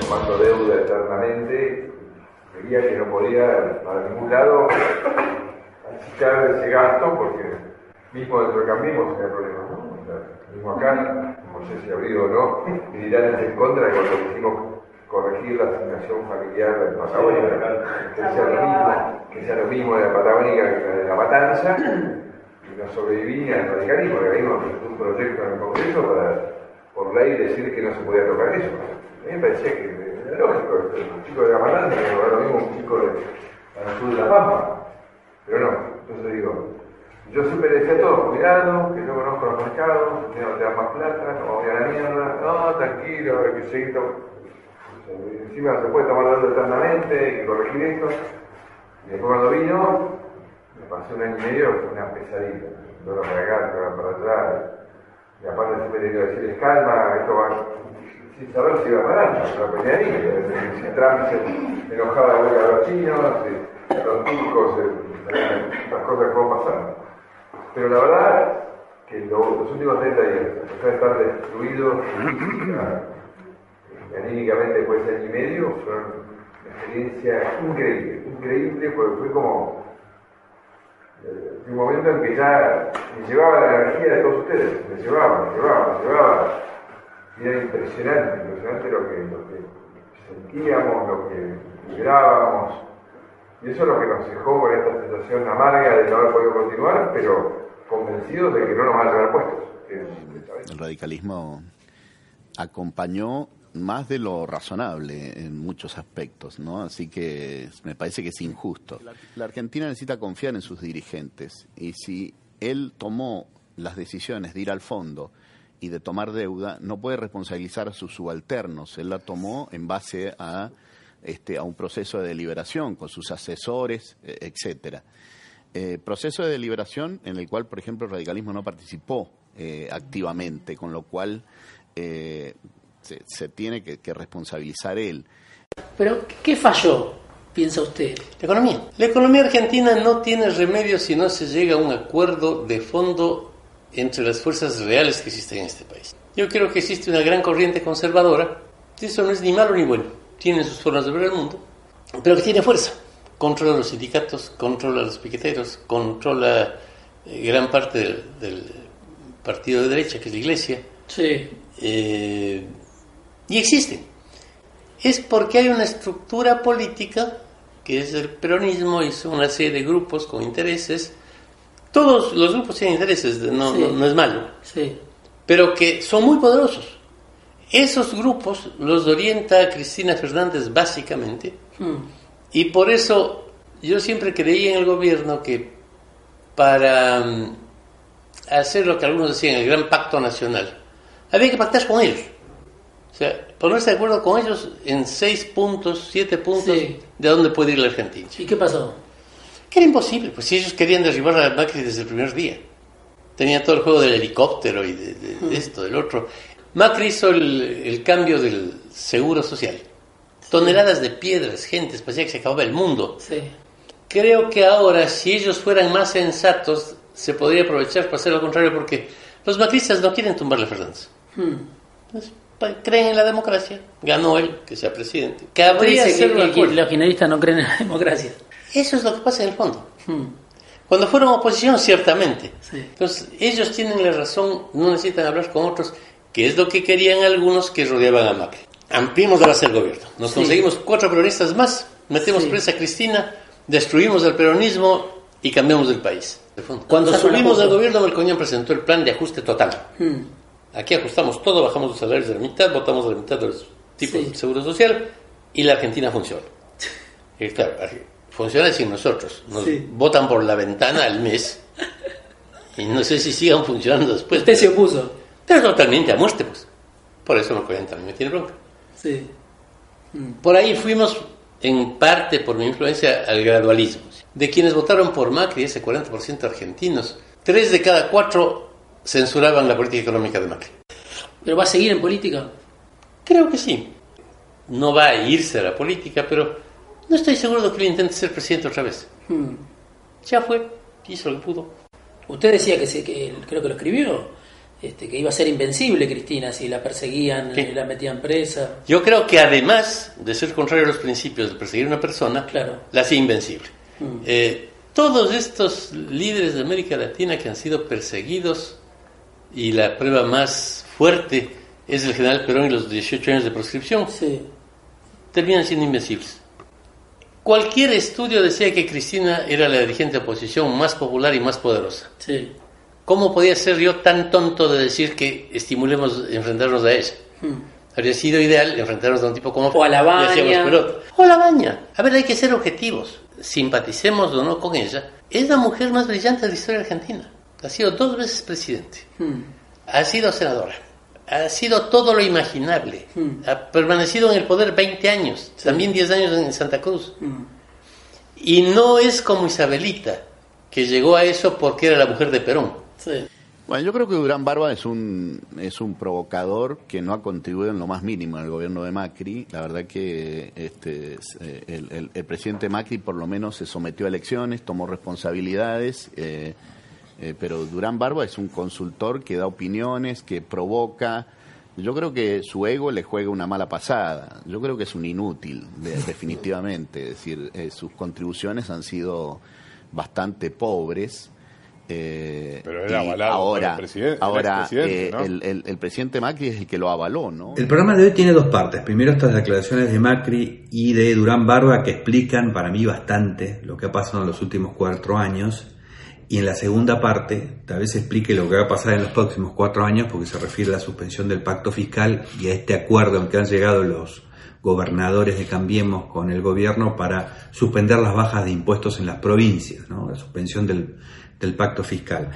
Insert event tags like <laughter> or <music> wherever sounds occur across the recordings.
Tomando deuda eternamente, veía que no podía para ningún lado. Achicar ese gasto porque mismo dentro del campismo tenía problemas, ¿no? O sea, mismo acá, no sé si abrido o no, me dirán en contra de cuando quisimos corregir la asignación familiar de Patagónica, que sea lo mismo, que sea lo mismo de la Patagónica que la de la Matanza, y no sobrevivía al radicalismo, que habíamos un proyecto en el Congreso para, por ley, decir que no se podía tocar eso. A mí me parecía que era lógico, un chico de la Matanza que no lo mismo un chico de, de la Pampa, pero no, entonces digo, yo siempre decía a todos, cuidado, que yo conozco los mercados, no te dan más plata, no vamos a la mierda, no, tranquilo, hay que seguir encima se puede tomar deuda eternamente, que corregir esto. Y después cuando vino, me pasé un año y medio, fue una pesadilla. Dolor para acá, dolor para atrás. Y aparte siempre tenía que decirles calma, esto va sin saber si iba a parar, pero venía ahí. Si Trump se enojaba de a los chinos, si los turcos, las cosas que van pasando. Pero la verdad que lo- los últimos 30 días, a pesar de estar destruido, anímicamente después de año y medio, fue una experiencia increíble, increíble, porque fue como un momento en que ya me llevaba la energía de todos ustedes, me llevaba, me llevaba, me llevaba. Y era impresionante, impresionante lo que, sentíamos, lo que vibrábamos. Y eso es lo que nos dejó con esta sensación amarga de no haber podido continuar, pero convencidos de que no nos van a llevar puestos. El radicalismo acompañó más de lo razonable en muchos aspectos, ¿no? Así que me parece que es injusto. La Argentina necesita confiar en sus dirigentes y si él tomó las decisiones de ir al fondo y de tomar deuda, no puede responsabilizar a sus subalternos. Él la tomó en base a este a un proceso de deliberación con sus asesores, eh, etcétera. Eh, proceso de deliberación en el cual, por ejemplo, el radicalismo no participó eh, activamente, con lo cual eh, se, se tiene que, que responsabilizar él. Pero, ¿qué falló, piensa usted? La economía. La economía argentina no tiene remedio si no se llega a un acuerdo de fondo entre las fuerzas reales que existen en este país. Yo creo que existe una gran corriente conservadora. Eso no es ni malo ni bueno. Tiene sus formas de ver el mundo, pero que tiene fuerza. Controla los sindicatos, controla a los piqueteros, controla eh, gran parte del, del partido de derecha, que es la iglesia. Sí. Eh, y existen. Es porque hay una estructura política, que es el peronismo, y son una serie de grupos con intereses. Todos los grupos tienen intereses, no, Sí. no, no es malo, Sí. pero que son muy poderosos. Esos grupos los orienta Cristina Fernández básicamente, Hmm. y por eso yo siempre creí en el gobierno que para mm, hacer lo que algunos decían, el gran pacto nacional, había que pactar con ellos. O sea, ponerse de acuerdo con ellos en seis puntos, siete puntos Sí. de dónde puede ir la Argentina. ¿Y qué pasó? Que era imposible, pues si ellos querían derribar a Macri desde el primer día. Tenía todo el juego del helicóptero y de, de- de esto, del otro. Macri hizo el, el cambio del seguro social. Toneladas de piedras, gentes, parecía que se acababa el mundo. Sí. Creo que ahora, si ellos fueran más sensatos, se podría aprovechar para hacer lo contrario, porque los macristas no quieren tumbarle a Fernández. Hmm. Pues, creen en la democracia. Ganó él, que sea presidente. Dice que, un que- los kirchneristas no creen en la <laughs> democracia. Eso es lo que pasa en el fondo. Hmm. Cuando fueron oposición, ciertamente. Sí. Entonces, ellos tienen la razón, no necesitan hablar con otros, que es lo que querían algunos que rodeaban a Macri. Ampliemos la base del gobierno. Nos Sí. conseguimos cuatro peronistas más, metemos Sí. presa a Cristina, destruimos el peronismo y cambiamos el país. Cuando subimos al gobierno, Melcoñán presentó el plan de ajuste total. Hmm. Aquí ajustamos todo, bajamos los salarios de la mitad, votamos la mitad de los tipos Sí. de seguro social y la Argentina funciona. <laughs> Y claro, funciona sin nosotros. Nos Sí. votan por la ventana al mes Y no sé si sigan funcionando después. Usted se opuso. Pero totalmente a muerte, pues. Por eso no pueden también me tiene bronca. Sí. Por ahí fuimos, en parte por mi influencia, al gradualismo. De quienes votaron por Macri, ese 40% argentinos, tres de cada cuatro censuraban la política económica de Macri. ¿Pero va a seguir en política? Creo que sí. No va a irse a la política, pero no estoy seguro de que él intente ser presidente otra vez. Hmm. Ya fue, hizo lo que pudo. Usted decía que, se, que creo que lo escribió, este, que iba a ser invencible Cristina si la perseguían la metían presa. Yo creo que además de ser contrario a los principios de perseguir a una persona, Claro. la hacía invencible. Mm. Eh, todos estos líderes de América Latina que han sido perseguidos, y la prueba más fuerte es el general Perón y los 18 años de proscripción, Sí. terminan siendo invencibles. Cualquier estudio decía que Cristina era la dirigente de oposición más popular y más poderosa. Sí. ¿Cómo podía ser yo tan tonto de decir que estimulemos enfrentarnos a ella? Hmm. Habría sido ideal enfrentarnos a un tipo como O a la Baña. O la baña. A ver, hay que ser objetivos. Simpaticemos o no con ella. Es la mujer más brillante de la historia argentina. Ha sido dos veces presidente. Hmm. Ha sido senadora. Ha sido todo lo imaginable. Hmm. Ha permanecido en el poder 20 años. Sí. También 10 años en Santa Cruz. Hmm. Y no es como Isabelita, que llegó a eso porque era la mujer de Perón. Sí. Bueno, yo creo que Durán Barba es un, es un provocador que no ha contribuido en lo más mínimo en el gobierno de Macri. La verdad que este, es, el, el- el presidente Macri por lo menos se sometió a elecciones, tomó responsabilidades, eh, eh, pero Durán Barba es un consultor que da opiniones, que provoca. Yo creo que su ego le juega una mala pasada. Yo creo que es un inútil, de- <laughs> definitivamente. Es decir, eh, sus contribuciones han sido bastante pobres. Eh, Pero era avalado por ahora, el presidente- ahora expresidente, eh, ¿no? el, el- el presidente Macri es el que lo avaló, ¿no? El programa de hoy tiene dos partes. Primero estas declaraciones de Macri y de Durán Barba que explican para mí bastante lo que ha pasado en los últimos cuatro años. Y en la segunda parte tal vez explique lo que va a pasar en los próximos cuatro años porque se refiere a la suspensión del pacto fiscal y a este acuerdo en que han llegado los gobernadores de Cambiemos con el gobierno para suspender las bajas de impuestos en las provincias, ¿no? la suspensión del, del pacto fiscal.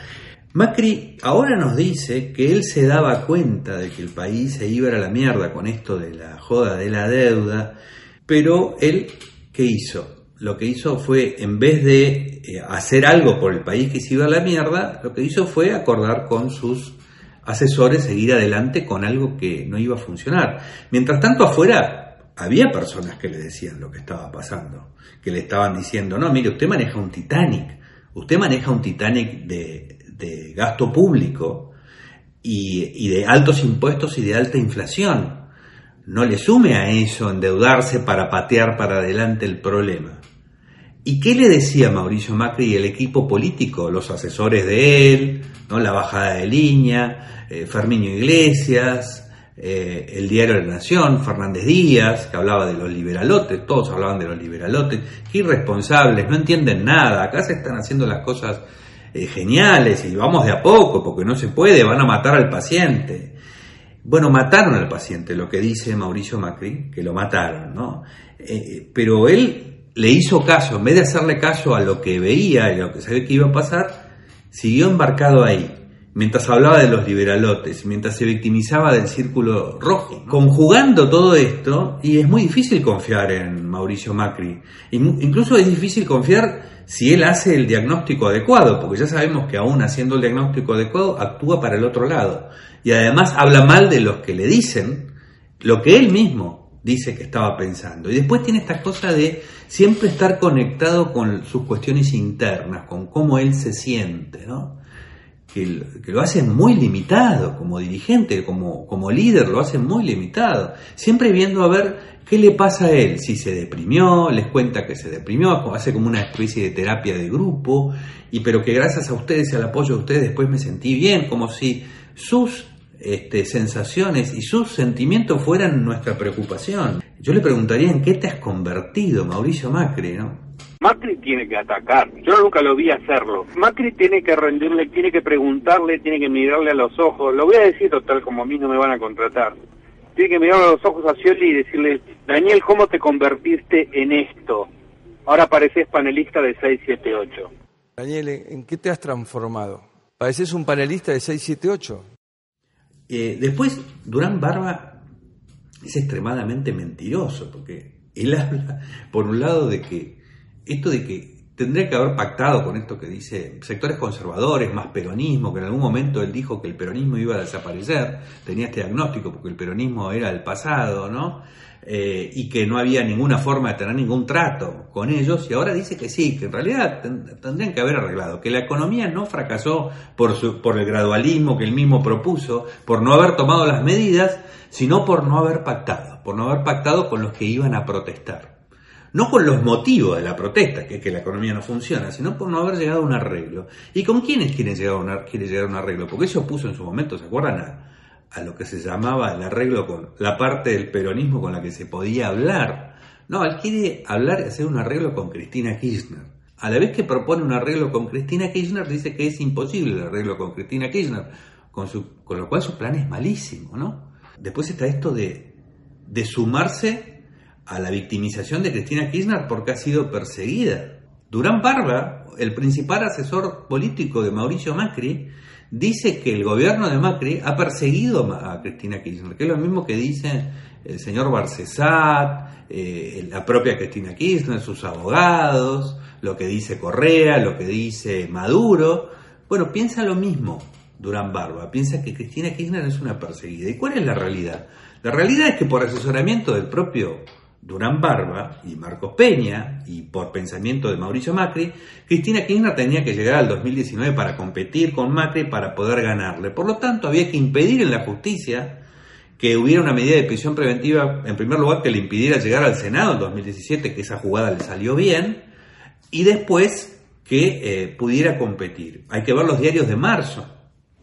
Macri ahora nos dice que él se daba cuenta de que el país se iba a la mierda con esto de la joda de la deuda, pero él, ¿qué hizo? Lo que hizo fue, en vez de eh, hacer algo por el país que se iba a la mierda, lo que hizo fue acordar con sus asesores seguir adelante con algo que no iba a funcionar. Mientras tanto, afuera había personas que le decían lo que estaba pasando, que le estaban diciendo, no, mire, usted maneja un Titanic, usted maneja un Titanic de, gasto público y de altos impuestos y de alta inflación. No le sume a eso endeudarse para patear para adelante el problema. ¿Y qué le decía Mauricio Macri y el equipo político, los asesores de él, ¿no? la bajada de línea, eh, Iglesias, eh, el diario de la Nación, Fernández Díaz, que hablaba de los liberalotes, todos hablaban de los liberalotes, qué irresponsables, no entienden nada, acá se están haciendo las cosas eh, geniales y vamos de a poco, porque no se puede, van a matar al paciente. Bueno, mataron al paciente, lo que dice Mauricio Macri, que lo mataron, ¿no? Eh, pero él le hizo caso, en vez de hacerle caso a lo que veía y a lo que sabía que iba a pasar, siguió embarcado ahí, mientras hablaba de los liberalotes, mientras se victimizaba del círculo rojo, conjugando todo esto, y es muy difícil confiar en Mauricio Macri. In- Incluso es difícil confiar si él hace el diagnóstico adecuado, porque ya sabemos que aún haciendo el diagnóstico adecuado actúa para el otro lado. Y además habla mal de los que le dicen lo que él mismo dice que estaba pensando. Y después tiene esta cosa de siempre estar conectado con sus cuestiones internas, con cómo él se siente, ¿no? Que, que lo hace muy limitado como dirigente, como, como líder, lo hace muy limitado. Siempre viendo a ver qué le pasa a él, si se deprimió, les cuenta que se deprimió, hace como una especie de terapia de grupo, y pero que gracias a ustedes y al apoyo de ustedes después me sentí bien, como si sus este, sensaciones y sus sentimientos fueran nuestra preocupación. Yo le preguntaría en qué te has convertido, Mauricio Macri, ¿no? Macri tiene que atacar. Yo nunca lo vi hacerlo. Macri tiene que rendirle, tiene que preguntarle, tiene que mirarle a los ojos. Lo voy a decir total como a mí no me van a contratar. Tiene que mirarle a los ojos a Scioli y decirle, Daniel, ¿cómo te convertiste en esto? Ahora pareces panelista de 678. Daniel, ¿en qué te has transformado? Pareces un panelista de 678. Eh, después, Durán Barba es extremadamente mentiroso, porque él <laughs> habla, por un lado, de que esto de que tendría que haber pactado con esto que dice sectores conservadores, más peronismo, que en algún momento él dijo que el peronismo iba a desaparecer, tenía este diagnóstico porque el peronismo era el pasado, ¿no? Eh, y que no había ninguna forma de tener ningún trato con ellos, y ahora dice que sí, que en realidad tendrían que haber arreglado, que la economía no fracasó por, su, por el gradualismo que él mismo propuso, por no haber tomado las medidas, sino por no haber pactado, por no haber pactado con los que iban a protestar. No con los motivos de la protesta, que es que la economía no funciona, sino por no haber llegado a un arreglo. ¿Y con quiénes quieren llegar a un, quiere llegar a un arreglo? Porque eso puso en su momento, ¿se acuerdan? A, a lo que se llamaba el arreglo con la parte del peronismo con la que se podía hablar. No, él quiere hablar y hacer un arreglo con Cristina Kirchner. A la vez que propone un arreglo con Cristina Kirchner, dice que es imposible el arreglo con Cristina Kirchner, con, su, con lo cual su plan es malísimo, ¿no? Después está esto de, de sumarse a la victimización de Cristina Kirchner porque ha sido perseguida. Durán Barba, el principal asesor político de Mauricio Macri, dice que el gobierno de Macri ha perseguido a Cristina Kirchner, que es lo mismo que dice el señor Barcesat, eh, la propia Cristina Kirchner, sus abogados, lo que dice Correa, lo que dice Maduro. Bueno, piensa lo mismo Durán Barba, piensa que Cristina Kirchner es una perseguida. ¿Y cuál es la realidad? La realidad es que por asesoramiento del propio Durán Barba y Marcos Peña, y por pensamiento de Mauricio Macri, Cristina Kirchner tenía que llegar al 2019 para competir con Macri para poder ganarle. Por lo tanto, había que impedir en la justicia que hubiera una medida de prisión preventiva, en primer lugar, que le impidiera llegar al Senado en 2017, que esa jugada le salió bien, y después que eh, pudiera competir. Hay que ver los diarios de marzo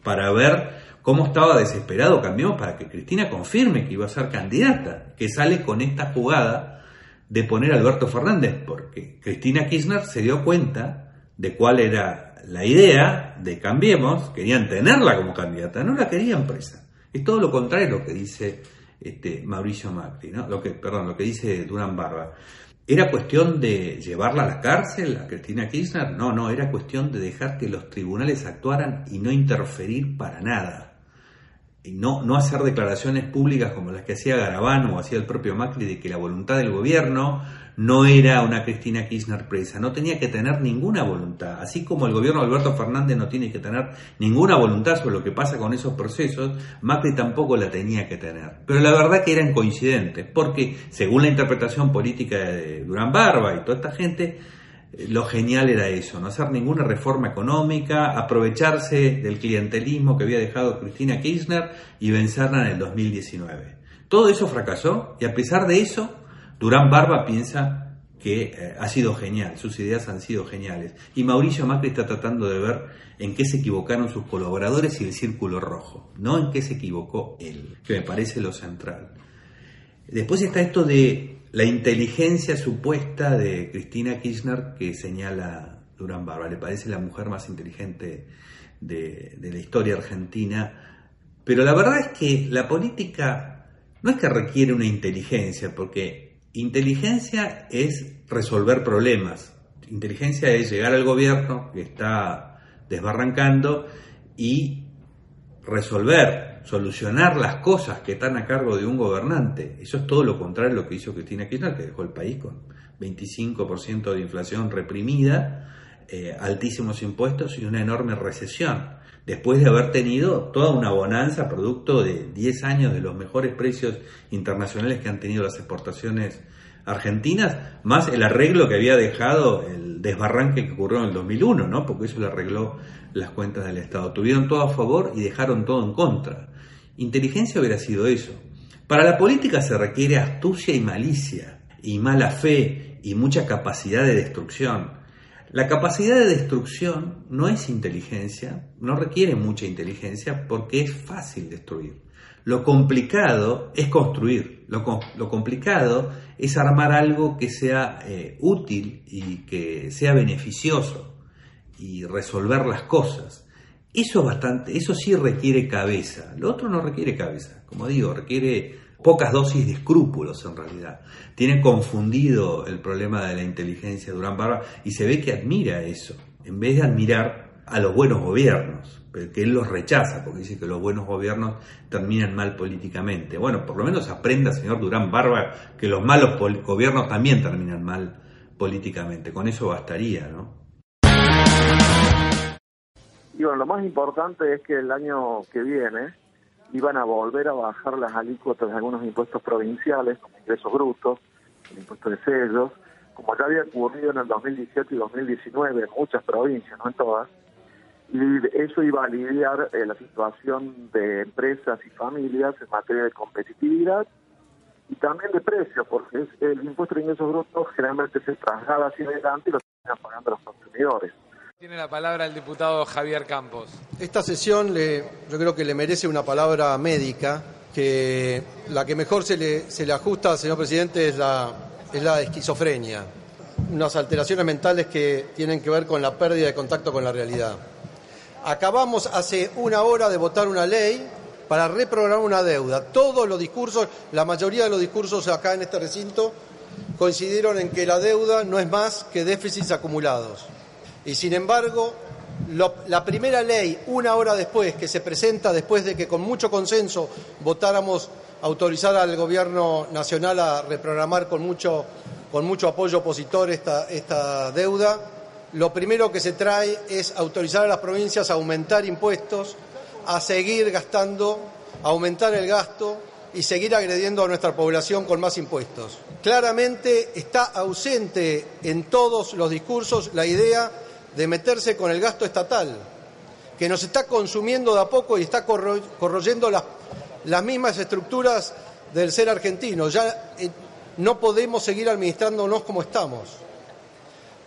para ver cómo estaba desesperado Cambiemos para que Cristina confirme que iba a ser candidata, que sale con esta jugada de poner a Alberto Fernández, porque Cristina Kirchner se dio cuenta de cuál era la idea de Cambiemos, querían tenerla como candidata, no la querían presa. Es todo lo contrario a lo que dice este, Mauricio Macri, ¿no? lo que, perdón, lo que dice Durán Barba. ¿Era cuestión de llevarla a la cárcel a Cristina Kirchner? No, no, era cuestión de dejar que los tribunales actuaran y no interferir para nada y no, no hacer declaraciones públicas como las que hacía Garabano o hacía el propio Macri de que la voluntad del gobierno no era una Cristina Kirchner presa, no tenía que tener ninguna voluntad, así como el gobierno de Alberto Fernández no tiene que tener ninguna voluntad sobre lo que pasa con esos procesos, Macri tampoco la tenía que tener. Pero la verdad que eran coincidentes, porque según la interpretación política de Durán Barba y toda esta gente, lo genial era eso, no hacer ninguna reforma económica, aprovecharse del clientelismo que había dejado Cristina Kirchner y vencerla en el 2019. Todo eso fracasó y a pesar de eso, Durán Barba piensa que eh, ha sido genial, sus ideas han sido geniales. Y Mauricio Macri está tratando de ver en qué se equivocaron sus colaboradores y el círculo rojo, no en qué se equivocó él, que me parece lo central. Después está esto de la inteligencia supuesta de Cristina Kirchner que señala Durán Barba. Le parece la mujer más inteligente de, la historia argentina. Pero la verdad es que la política no es que requiere una inteligencia, porque inteligencia es resolver problemas. Inteligencia es llegar al gobierno que está desbarrancando y resolver solucionar las cosas que están a cargo de un gobernante. Eso es todo lo contrario a lo que hizo Cristina Kirchner, que dejó el país con 25% de inflación reprimida, eh, altísimos impuestos y una enorme recesión. Después de haber tenido toda una bonanza producto de 10 años de los mejores precios internacionales que han tenido las exportaciones argentinas, más el arreglo que había dejado el desbarranque que ocurrió en el 2001, ¿no? porque eso le arregló las cuentas del Estado. Tuvieron todo a favor y dejaron todo en contra. Inteligencia hubiera sido eso. Para la política se requiere astucia y malicia, y mala fe, y mucha capacidad de destrucción. La capacidad de destrucción no es inteligencia, no requiere mucha inteligencia porque es fácil destruir. Lo complicado es construir, lo, complicado es armar algo que sea eh, útil y que sea beneficioso y resolver las cosas. Eso bastante, eso sí requiere cabeza. Lo otro no requiere cabeza. Como digo, requiere pocas dosis de escrúpulos en realidad. Tiene confundido el problema de la inteligencia Durán Barba y se ve que admira eso, en vez de admirar a los buenos gobiernos. pero que él los rechaza, porque dice que los buenos gobiernos terminan mal políticamente. Bueno, por lo menos aprenda, señor Durán Barba, que los malos gobiernos también terminan mal políticamente. Con eso bastaría, ¿no? Y bueno, lo más importante es que el año que viene iban a volver a bajar las alícuotas de algunos impuestos provinciales, como ingresos brutos, el impuesto de sellos, como ya había ocurrido en el 2017 y 2019 en muchas provincias, no en todas, y eso iba a aliviar eh, la situación de empresas y familias en materia de competitividad y también de precios, porque el impuesto de ingresos brutos generalmente se traslada hacia adelante y lo terminan pagando los consumidores. Tiene la palabra el diputado Javier Campos. Esta sesión le, yo creo que le merece una palabra médica, que la que mejor se le, se le ajusta, señor presidente, es la, es la esquizofrenia. Unas alteraciones mentales que tienen que ver con la pérdida de contacto con la realidad. Acabamos hace una hora de votar una ley para reprogramar una deuda. Todos los discursos, la mayoría de los discursos acá en este recinto coincidieron en que la deuda no es más que déficits acumulados. Y sin embargo, la primera ley, una hora después, que se presenta después de que con mucho consenso votáramos autorizar al Gobierno Nacional a reprogramar con mucho, con mucho apoyo opositor esta, esta deuda, lo primero que se trae es autorizar a las provincias a aumentar impuestos, a seguir gastando, a aumentar el gasto y seguir agrediendo a nuestra población con más impuestos. Claramente está ausente en todos los discursos la idea de meterse con el gasto estatal, que nos está consumiendo de a poco y está corroyendo las, mismas estructuras del ser argentino. Ya eh, no podemos seguir administrándonos como estamos.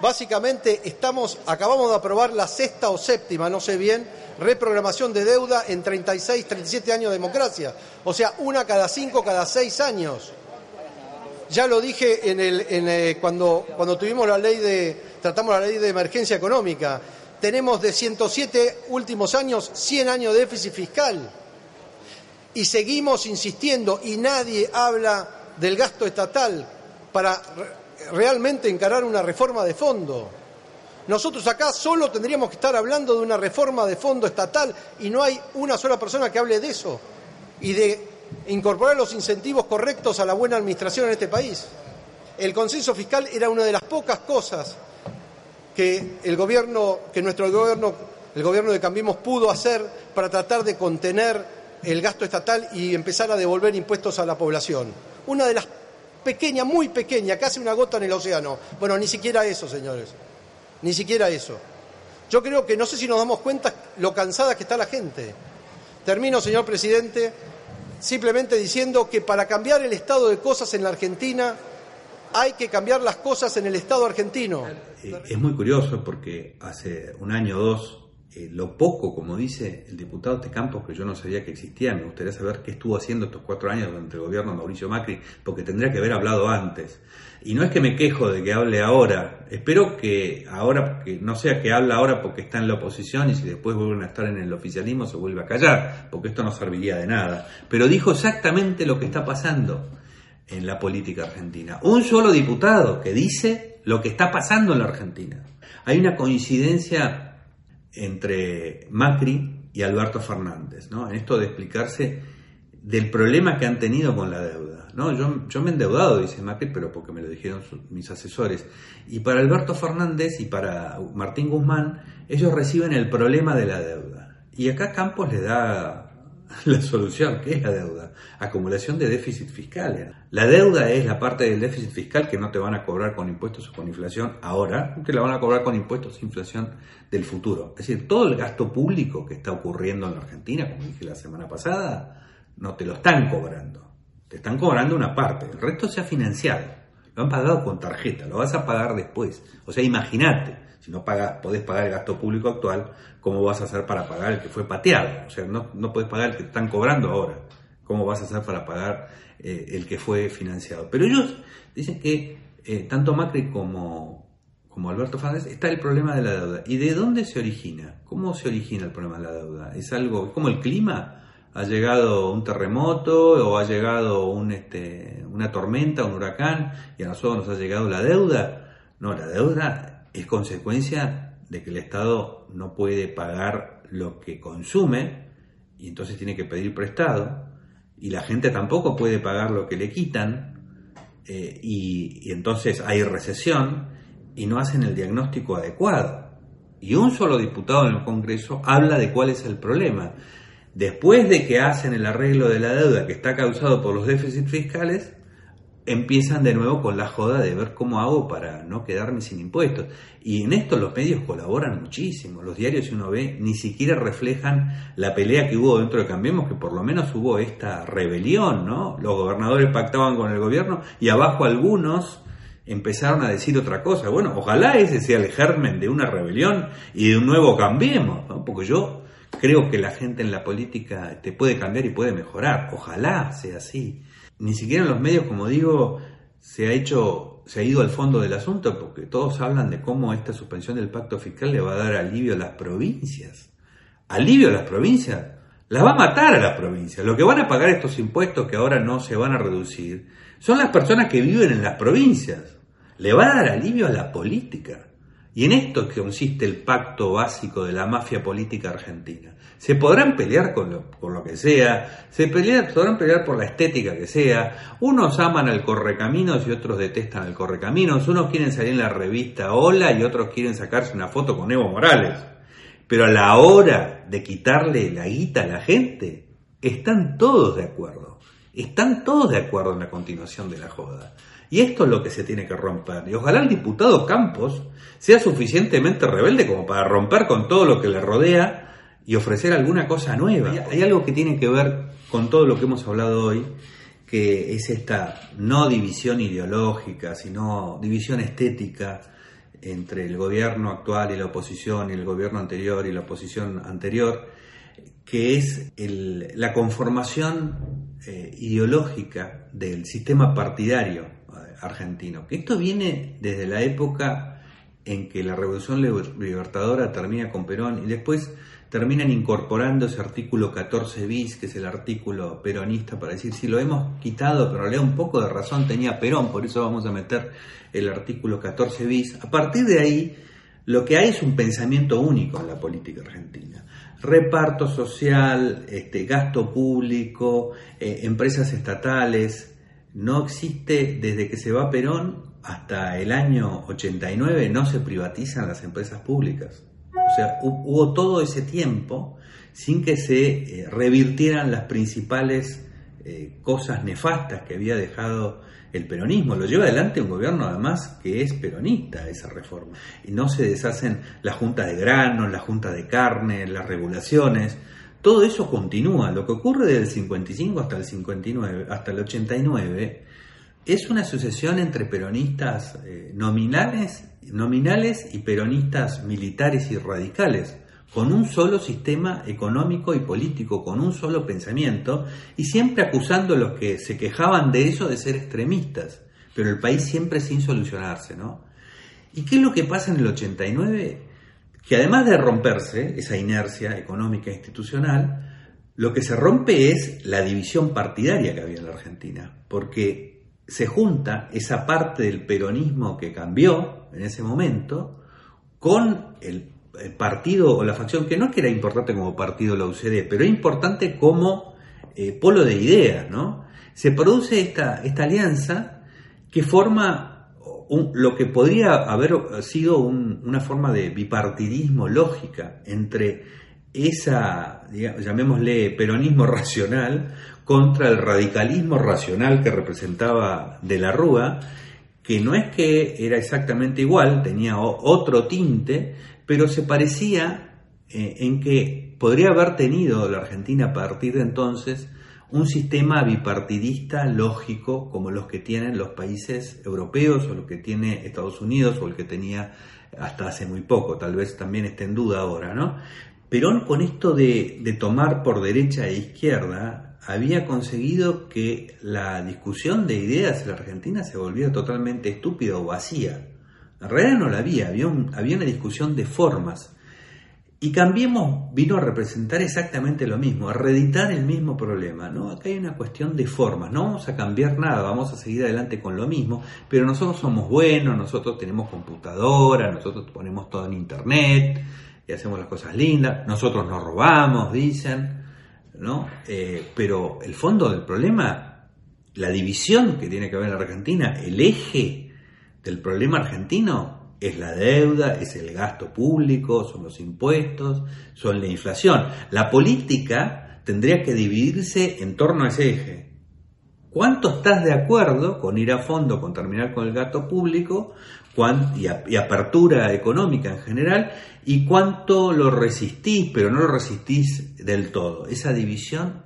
Básicamente estamos, acabamos de aprobar la sexta o séptima, no sé bien, reprogramación de deuda en 36, 37 años de democracia. O sea, una cada cinco, cada seis años. Ya lo dije en el, eh, cuando, cuando tuvimos la ley de, tratamos la ley de emergencia económica. Tenemos de 107 últimos años 100 años de déficit fiscal. Y seguimos insistiendo y nadie habla del gasto estatal para realmente encarar una reforma de fondo. Nosotros acá solo tendríamos que estar hablando de una reforma de fondo estatal y no hay una sola persona que hable de eso y de incorporar los incentivos correctos a la buena administración en este país. El consenso fiscal era una de las pocas cosas que el gobierno, que nuestro gobierno, el gobierno de Cambiemos pudo hacer para tratar de contener el gasto estatal y empezar a devolver impuestos a la población. Una de las pequeñas, muy pequeña, casi una gota en el océano. Bueno, ni siquiera eso, señores. Ni siquiera eso. Yo creo que no sé si nos damos cuenta lo cansada que está la gente. Termino, señor presidente, simplemente diciendo que para cambiar el estado de cosas en la Argentina hay que cambiar las cosas en el estado argentino. Eh, es muy curioso porque hace un año o dos, eh, lo poco, como dice el diputado de Campos, que yo no sabía que existía, me gustaría saber qué estuvo haciendo estos cuatro años durante el gobierno de Mauricio Macri, porque tendría que haber hablado antes. Y no es que me quejo de que hable ahora, espero que ahora, que no sea que hable ahora porque está en la oposición y si después vuelven a estar en el oficialismo se vuelve a callar, porque esto no serviría de nada. Pero dijo exactamente lo que está pasando en la política argentina. Un solo diputado que dice lo que está pasando en la Argentina. Hay una coincidencia entre Macri y Alberto Fernández, ¿no? En esto de explicarse del problema que han tenido con la deuda. ¿no? Yo, me he endeudado, dice Macri, pero porque me lo dijeron mis asesores. Y para Alberto Fernández y para Martín Guzmán, ellos reciben el problema de la deuda. Y acá Campos le da <laughs> la solución, ¿qué es la deuda? Acumulación de déficit fiscal. La deuda es la parte del déficit fiscal que no te van a cobrar con impuestos o con inflación ahora, te la van a cobrar con impuestos e inflación del futuro. Es decir, todo el gasto público que está ocurriendo en la Argentina, como dije la semana pasada, no te lo están cobrando. Te están cobrando una parte, el resto se ha financiado. Lo han pagado con tarjeta, lo vas a pagar después. O sea, imagínate, si no pagas, podés pagar el gasto público actual, ¿cómo vas a hacer para pagar el que fue pateado? O sea, no, no podés pagar el que están cobrando ahora. ¿Cómo vas a hacer para pagar eh, el que fue financiado? Pero ellos dicen que eh, tanto Macri como, como Alberto Fernández está el problema de la deuda. ¿Y de dónde se origina? ¿Cómo se origina el problema de la deuda? ¿Es algo como el clima? ha llegado un terremoto o ha llegado un, este, una tormenta, un huracán y a nosotros nos ha llegado la deuda. No, la deuda es consecuencia de que el Estado no puede pagar lo que consume y entonces tiene que pedir prestado y la gente tampoco puede pagar lo que le quitan eh, y, y entonces hay recesión y no hacen el diagnóstico adecuado. Y un solo diputado en el Congreso habla de cuál es el problema. Después de que hacen el arreglo de la deuda que está causado por los déficits fiscales, empiezan de nuevo con la joda de ver cómo hago para no quedarme sin impuestos. Y en esto los medios colaboran muchísimo. Los diarios, si uno ve, ni siquiera reflejan la pelea que hubo dentro de Cambiemos, que por lo menos hubo esta rebelión, ¿no? Los gobernadores pactaban con el gobierno y abajo algunos empezaron a decir otra cosa. Bueno, ojalá ese sea el germen de una rebelión y de un nuevo Cambiemos, ¿no? Porque yo creo que la gente en la política te puede cambiar y puede mejorar. Ojalá sea así ni siquiera en los medios, como digo, se ha hecho, se ha ido al fondo del asunto, porque todos hablan de cómo esta suspensión del pacto fiscal le va a dar alivio a las provincias. Alivio a las provincias. Las va a matar a las provincias. Lo que van a pagar estos impuestos que ahora no se van a reducir son las personas que viven en las provincias. Le va a dar alivio a la política. Y en esto consiste el pacto básico de la mafia política argentina. Se podrán pelear con lo, por lo que sea, se podrán pelear por la estética que sea. Unos aman al correcaminos y otros detestan al correcaminos. Unos quieren salir en la revista Hola y otros quieren sacarse una foto con Evo Morales. Pero a la hora de quitarle la guita a la gente, están todos de acuerdo. Están todos de acuerdo en la continuación de la joda. Y esto es lo que se tiene que romper. Y ojalá el diputado Campos sea suficientemente rebelde como para romper con todo lo que le rodea y ofrecer alguna cosa nueva. Hay algo que tiene que ver con todo lo que hemos hablado hoy, que es esta no división ideológica, sino división estética entre el gobierno actual y la oposición, y el gobierno anterior y la oposición anterior, que es la conformación eh, ideológica del sistema partidario argentino. Que esto viene desde la época en que la Revolución Libertadora termina con Perón y después terminan incorporando ese artículo 14 bis, que es el artículo peronista, para decir, si lo hemos quitado, pero le un poco de razón tenía Perón, por eso vamos a meter el artículo 14 bis. A partir de ahí, lo que hay es un pensamiento único en la política argentina. Reparto social, este, gasto público, eh, empresas estatales, no existe desde que se va Perón hasta el año 89, no se privatizan las empresas públicas. O sea, hubo todo ese tiempo sin que se eh, revirtieran las principales eh, cosas nefastas que había dejado el peronismo. Lo lleva adelante un gobierno además que es peronista esa reforma. Y no se deshacen las juntas de granos, las juntas de carne, las regulaciones. Todo eso continúa. Lo que ocurre desde el 55 hasta el 59, hasta el 89, es una sucesión entre peronistas eh, nominales, nominales y peronistas militares y radicales, con un solo sistema económico y político, con un solo pensamiento, y siempre acusando a los que se quejaban de eso de ser extremistas, pero el país siempre sin solucionarse, ¿no? ¿Y qué es lo que pasa en el 89? que además de romperse esa inercia económica e institucional, lo que se rompe es la división partidaria que había en la Argentina, porque se junta esa parte del peronismo que cambió en ese momento con el, partido o la facción que no es que era importante como partido la UCD, pero es importante como eh, polo de ideas, ¿no? Se produce esta, esta alianza que forma lo que podría haber sido una forma de bipartidismo lógica entre esa, llamémosle, peronismo racional contra el radicalismo racional que representaba de la Rúa, que no es que era exactamente igual, tenía otro tinte, pero se parecía eh, en que podría haber tenido la Argentina a partir de entonces un sistema bipartidista lógico como los que tienen los países europeos o lo que tiene Estados Unidos o el que tenía hasta hace muy poco, tal vez también esté en duda ahora, ¿no? Perón con esto de, de tomar por derecha e izquierda había conseguido que la discusión de ideas en la Argentina se volviera totalmente estúpida o vacía. En realidad no la había, había, había una discusión de formas y Cambiemos vino a representar exactamente lo mismo, a reeditar el mismo problema. ¿no? Acá hay una cuestión de formas, no vamos a cambiar nada, vamos a seguir adelante con lo mismo, pero nosotros somos buenos, nosotros tenemos computadora, nosotros ponemos todo en internet, y hacemos las cosas lindas, nosotros nos robamos, dicen, ¿no? Eh, pero el fondo del problema, la división que tiene que haber en Argentina, el eje del problema argentino es la deuda, es el gasto público, son los impuestos, son la inflación. La política tendría que dividirse en torno a ese eje. ¿Cuánto estás de acuerdo con ir a fondo, con terminar con el gasto público y, apertura económica en general? ¿Y cuánto lo resistís, pero no lo resistís del todo? Esa división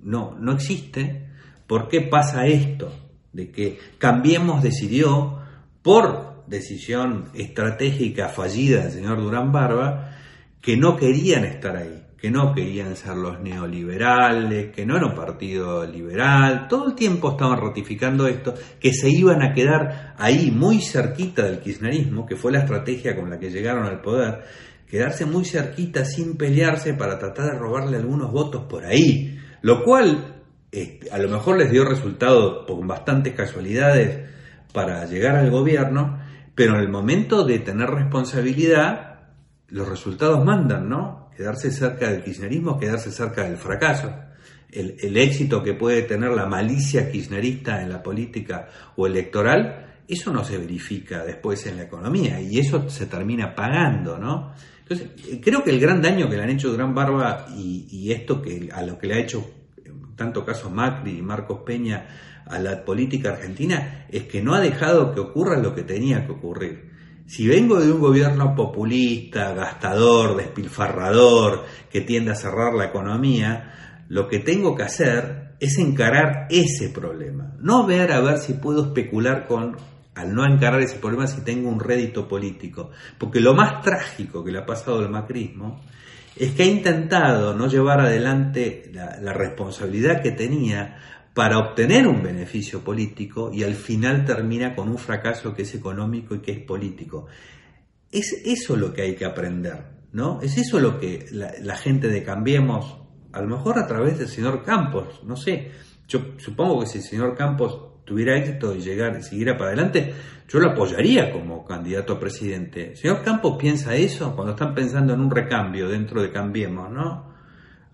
no, no existe. ¿Por qué pasa esto? De que Cambiemos decidió, por decisión estratégica fallida del señor Durán Barba, que no querían estar ahí que no querían ser los neoliberales, que no era un partido liberal, todo el tiempo estaban ratificando esto, que se iban a quedar ahí muy cerquita del kirchnerismo, que fue la estrategia con la que llegaron al poder, quedarse muy cerquita sin pelearse para tratar de robarle algunos votos por ahí, lo cual este, a lo mejor les dio resultado con bastantes casualidades para llegar al gobierno, pero en el momento de tener responsabilidad, los resultados mandan, ¿no? quedarse cerca del kirchnerismo, quedarse cerca del fracaso. El, éxito que puede tener la malicia kirchnerista en la política o electoral, eso no se verifica después en la economía y eso se termina pagando, ¿no? Entonces, creo que el gran daño que le han hecho Durán Barba y, y esto que a lo que le ha hecho en tanto caso Macri y Marcos Peña a la política argentina es que no ha dejado que ocurra lo que tenía que ocurrir si vengo de un gobierno populista, gastador, despilfarrador, que tiende a cerrar la economía, lo que tengo que hacer es encarar ese problema. No ver a ver si puedo especular con, al no encarar ese problema, si tengo un rédito político. Porque lo más trágico que le ha pasado al macrismo es que ha intentado no llevar adelante la, la responsabilidad que tenía para obtener un beneficio político y al final termina con un fracaso que es económico y que es político. Es eso lo que hay que aprender, ¿no? Es eso lo que la, gente de Cambiemos, a lo mejor a través del señor Campos, no sé, yo supongo que si el señor Campos tuviera éxito y llegar y siguiera para adelante, yo lo apoyaría como candidato a presidente. El señor Campos piensa eso cuando están pensando en un recambio dentro de Cambiemos, ¿no?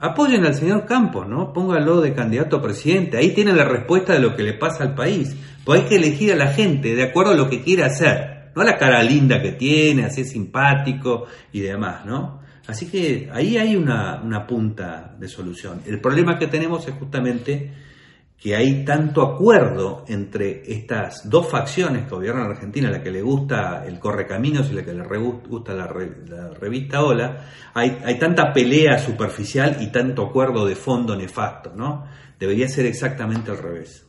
Apoyen al señor Campos, ¿no? Póngalo de candidato a presidente. Ahí tiene la respuesta de lo que le pasa al país. Pues hay que elegir a la gente de acuerdo a lo que quiere hacer. No a la cara linda que tiene, así simpático y demás, ¿no? Así que ahí hay una, una punta de solución. El problema que tenemos es justamente que hay tanto acuerdo entre estas dos facciones que gobiernan Argentina, la que le gusta el Correcaminos y la que le gusta la, revista Hola, hay, hay, tanta pelea superficial y tanto acuerdo de fondo nefasto, ¿no? Debería ser exactamente al revés.